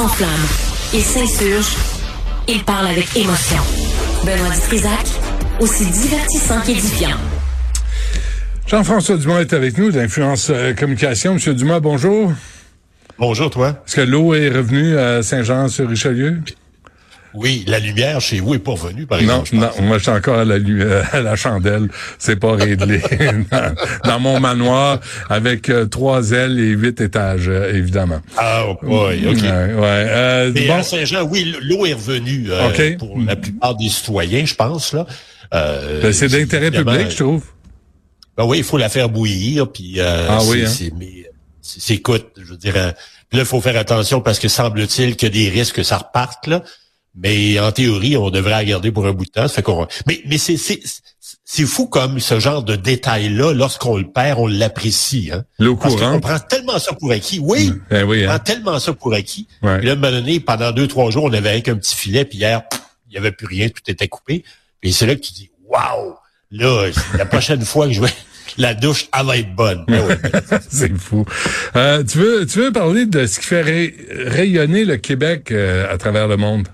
s'enflamme, il s'insurge, il parle avec émotion. Benoît Dutrisac, aussi divertissant qu'édifiant. Jean-François Dumas est avec nous d'Influence euh, Communication. Monsieur Dumas, bonjour. Bonjour, toi. Est-ce que l'eau est revenue à Saint-Jean-sur-Richelieu? Oui, la lumière chez vous est pas revenue, par exemple. Non, non, moi je suis encore à la, à la chandelle. C'est pas réglé. dans, mon manoir, avec euh, trois ailes et huit étages, euh, évidemment. Ah, oui, OK. Ouais, euh, Mais à Saint-Jean, oui, l'eau est revenue pour la plupart des citoyens, je pense. là. Ben, c'est d'intérêt public, je trouve. Ben oui, il faut la faire bouillir, puis ah, oui, hein? c'est, écoute, je veux dire, là, il faut faire attention parce que semble-t-il que des risques que ça reparte, là. Mais en théorie, on devrait la garder pour un bout de temps. fait qu'on... Mais, mais c'est, c'est, c'est fou comme ce genre de détails-là, lorsqu'on le perd, on l'apprécie. Hein? L'eau On prend tellement ça pour acquis. Oui, eh oui on hein? prend tellement ça pour acquis. Ouais. Puis là, à un moment donné, pendant deux, trois jours, on avait avec un petit filet, puis hier, il n'y avait plus rien, tout était coupé. Et c'est là que tu dis, waouh, là, la prochaine fois que je vais la douche, elle va être bonne. Ben c'est fou. Euh, tu veux, tu veux parler de ce qui fait rayonner le Québec euh, à travers le monde?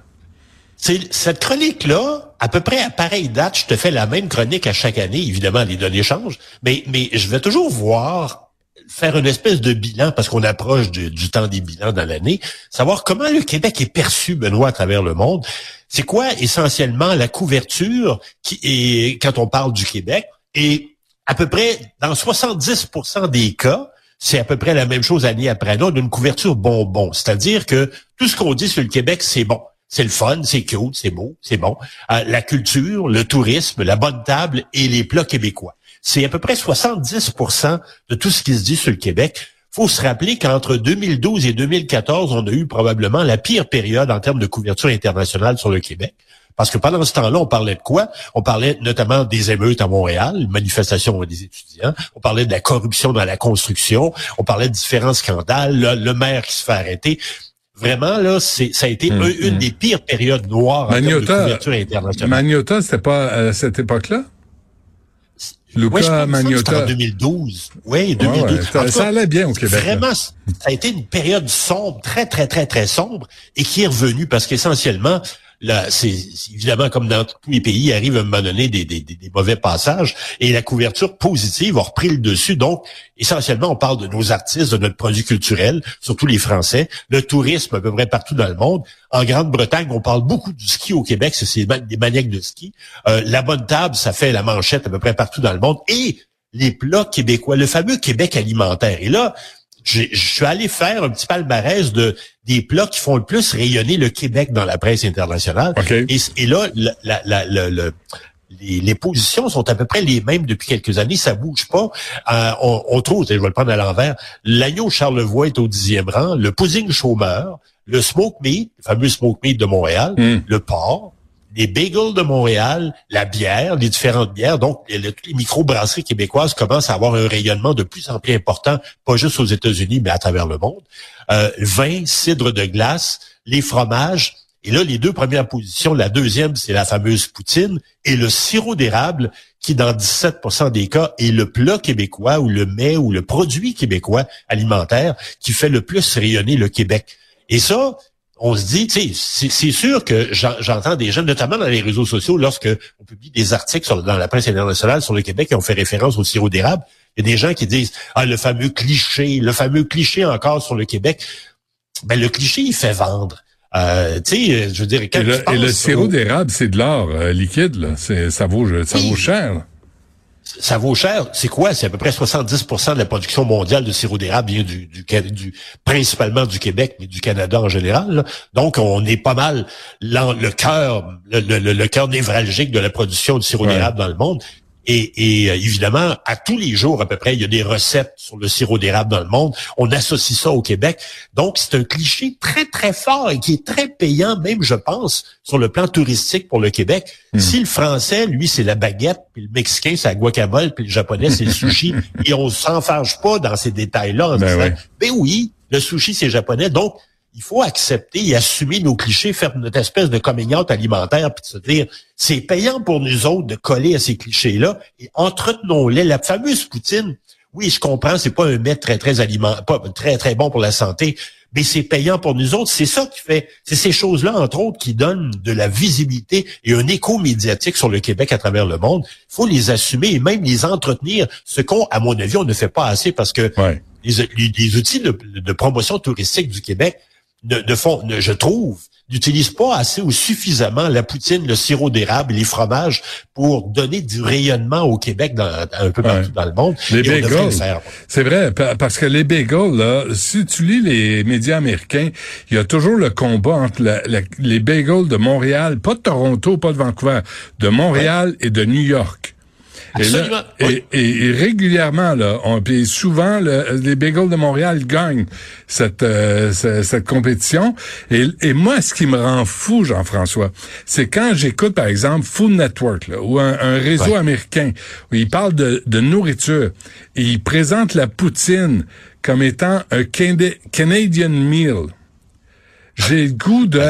Cette chronique-là, à peu près à pareille date, je te fais la même chronique à chaque année. Évidemment, les données changent, mais, je vais toujours voir faire une espèce de bilan, parce qu'on approche du, temps des bilans dans l'année, savoir comment le Québec est perçu, Benoît, à travers le monde. C'est quoi essentiellement la couverture quand on parle du Québec? Et à peu près, dans 70% des cas, c'est à peu près la même chose année après année, d'une couverture bonbon. C'est-à-dire que tout ce qu'on dit sur le Québec, c'est bon. C'est le fun, c'est cute, c'est beau, c'est bon. Euh, la culture, le tourisme, la bonne table et les plats québécois. C'est à peu près 70% de tout ce qui se dit sur le Québec. faut se rappeler qu'entre 2012 et 2014, on a eu probablement la pire période en termes de couverture internationale sur le Québec. Parce que pendant ce temps-là, on parlait de quoi? On parlait notamment des émeutes à Montréal, manifestations des étudiants. On parlait de la corruption dans la construction. On parlait de différents scandales. le maire qui se fait arrêter vraiment là, c'est ça a été hum, une hum. des pires périodes noires en termes de couverture internationale. Magnota, c'était pas à cette époque-là? Luca oui, Magnota. en 2012. Oui, 2012. Ouais, ça, allait bien au Québec. Vraiment, ça a été une période sombre, très, très, très, très sombre, et qui est revenue parce qu'essentiellement, c'est évidemment comme dans tous les pays, il arrive à un moment donné des, mauvais passages et la couverture positive a repris le dessus. Donc, essentiellement, on parle de nos artistes, de notre produit culturel, surtout les Français, le tourisme à peu près partout dans le monde. En Grande-Bretagne, on parle beaucoup du ski au Québec, c'est des maniaques de ski. Euh, la bonne table, ça fait la manchette à peu près partout dans le monde. Et les plats québécois, le fameux Québec alimentaire. Et là, je suis allé faire un petit palmarès de des plats qui font le plus rayonner le Québec dans la presse internationale. Et, là, la, la, le, les, les, positions sont à peu près les mêmes depuis quelques années, ça bouge pas. Euh, on, on, trouve, je vais le prendre à l'envers, l'agneau Charlevoix est au dixième rang, le pudding chômeur, le smoke meat, le fameux smoke meat de Montréal, hmm. le porc, les bagels de Montréal, la bière, les différentes bières. Donc, les, les micro-brasseries québécoises commencent à avoir un rayonnement de plus en plus important, pas juste aux États-Unis, mais à travers le monde. Euh, vin, cidre de glace, les fromages. Et là, les deux premières positions, la deuxième, c'est la fameuse poutine et le sirop d'érable, qui dans 17% des cas est le plat québécois ou le mets ou le produit québécois alimentaire qui fait le plus rayonner le Québec. Et ça, on se dit, tu sais, c'est sûr que j'entends des gens, notamment dans les réseaux sociaux, lorsque on publie des articles dans la presse internationale sur le Québec qui ont fait référence au sirop d'érable, il y a des gens qui disent, ah, le fameux cliché, le fameux cliché encore sur le Québec. Ben, le cliché, il fait vendre. Euh, tu sais, je veux dire, quand et, le, sirop d'érable, c'est de l'or euh, liquide, là. Ça vaut, ça vaut cher ça vaut cher. C'est quoi? C'est à peu près 70% de la production mondiale de sirop d'érable vient du, du, du, principalement du Québec, mais du Canada en général. Donc, on est pas mal le cœur, le, le, le cœur névralgique de la production de sirop d'érable dans le monde. Et, euh, évidemment, à tous les jours à peu près, il y a des recettes sur le sirop d'érable dans le monde. On associe ça au Québec. Donc, c'est un cliché très, très fort et qui est très payant, même, je pense, sur le plan touristique pour le Québec. Hmm. Si le français, lui, c'est la baguette, puis le mexicain, c'est la guacamole, puis le japonais, c'est le sushi, et on s'enfarge pas dans ces détails-là en ben disant, ben oui, le sushi, c'est japonais. Donc, il faut accepter et assumer nos clichés, faire notre espèce de coming alimentaire, puis se dire, c'est payant pour nous autres de coller à ces clichés-là, et entretenons-les. La fameuse poutine, oui, je comprends, c'est pas un mets très, très aliment, pas très, très bon pour la santé, mais c'est payant pour nous autres. C'est ça qui fait, c'est ces choses-là, entre autres, qui donnent de la visibilité et un écho médiatique sur le Québec à travers le monde. Il faut les assumer et même les entretenir, ce qu'on, à mon avis, on ne fait pas assez parce que les, outils de, promotion touristique du Québec ne, font, je trouve, n'utilisent pas assez ou suffisamment la poutine, le sirop d'érable les fromages pour donner du rayonnement au Québec dans, un peu partout dans le monde. Les bagels, c'est vrai, parce que les bagels, là, si tu lis les médias américains, il y a toujours le combat entre les bagels de Montréal, pas de Toronto, pas de Vancouver, de Montréal et de New York. Et, et, régulièrement, là, on, puis souvent, les Bagels de Montréal gagnent cette, euh, cette, compétition. Et, et, moi, ce qui me rend fou, Jean-François, c'est quand j'écoute, par exemple, Food Network, là, ou un, réseau américain, où ils parlent de, de nourriture, et ils présentent la poutine comme étant un Canadian meal j'ai le goût de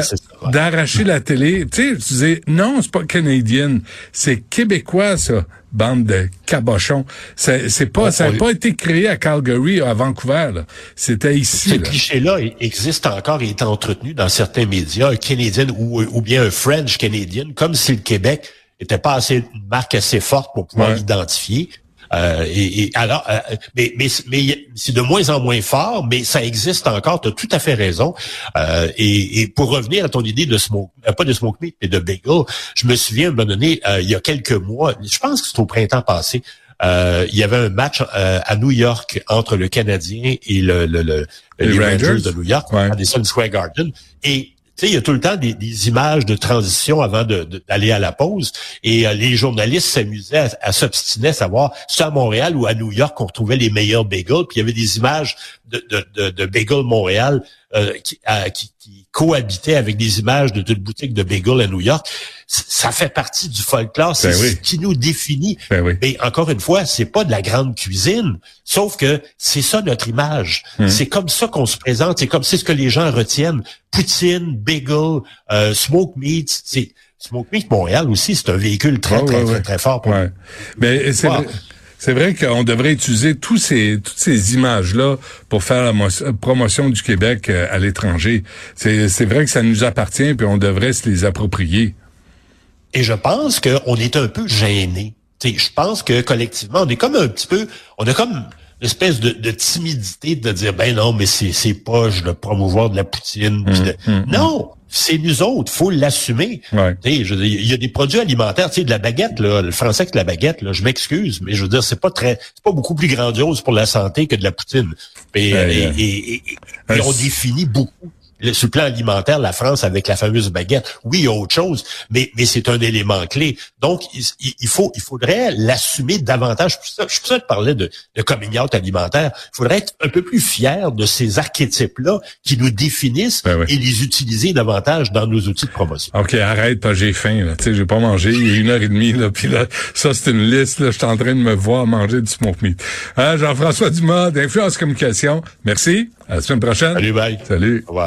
d'arracher la télé. Tu sais, tu disais, non, c'est pas canadien, c'est québécois, ça, bande de cabochons. C'est, c'est pas, ça n'a pas été créé à Calgary, à Vancouver, C'était ici. Ce cliché-là existe encore et est entretenu dans certains médias, un Canadien ou, ou bien un French Canadien, comme si le Québec était pas assez une marque assez forte pour pouvoir l'identifier. Euh, et, alors, euh, mais, mais, mais c'est de moins en moins fort, mais ça existe encore. Tu as tout à fait raison. Euh, et, pour revenir à ton idée de smoke, pas de smoke meat, mais de bagel, je me souviens à un moment donné, il y a quelques mois, je pense que c'est au printemps passé. il y avait un match à New York entre le Canadien et le, le, les, Rangers. de New York, à Madison Square Garden. Et il y a tout le temps des, images de transition avant d'aller à la pause. Et euh, les journalistes s'amusaient à, s'obstiner à savoir si à Montréal ou à New York qu'on retrouvait les meilleurs bagels. Puis il y avait des images de, de, de, bagels Montréal euh, qui, qui, qui, cohabitaient avec des images de toute boutique de bagels à New York. Ça fait partie du folklore, c'est ben ce qui nous définit. Ben Mais encore une fois, c'est pas de la grande cuisine, sauf que c'est ça notre image. Hum. C'est comme ça qu'on se présente, c'est comme c'est ce que les gens retiennent. Poutine, bagel, euh, smoke meat, c'est Smoke Meat Montréal aussi, c'est un véhicule très, très, très, très, fort pour Mais c'est c'est vrai qu'on devrait utiliser tous ces, toutes ces images-là pour faire la promotion du Québec euh, à l'étranger. C'est vrai que ça nous appartient, puis on devrait se les approprier. Et je pense qu'on est un peu gêné. Je pense que collectivement, on est comme un petit peu, on a comme une espèce de, timidité de dire ben non, mais c'est poche de promouvoir de la poutine. Hum, hum, hum. non, c'est nous autres, faut l'assumer. Il y a des produits alimentaires, de la baguette, là, le français avec la baguette, là, je m'excuse, mais je veux dire, c'est pas très, c'est pas beaucoup plus grandiose pour la santé que de la poutine. et, et, on définit beaucoup sur le plan alimentaire, la France avec la fameuse baguette, oui, il y a autre chose, mais, mais c'est un élément clé. Donc, il, faut, il faudrait l'assumer davantage. Je suis pour ça que je de, de coming out alimentaire. Il faudrait être un peu plus fier de ces archétypes-là qui nous définissent ben et les utiliser davantage dans nos outils de promotion. OK, arrête, pas j'ai faim. Là. Tu sais, j'ai pas mangé il y a une heure et demie. Là, puis là, ça, c'est une liste. Là, je suis en train de me voir manger du smoke meat. Hein, Jean-François Dumas, d'Influence Communication. Merci. À la semaine prochaine. Salut, bye. Salut. Au revoir.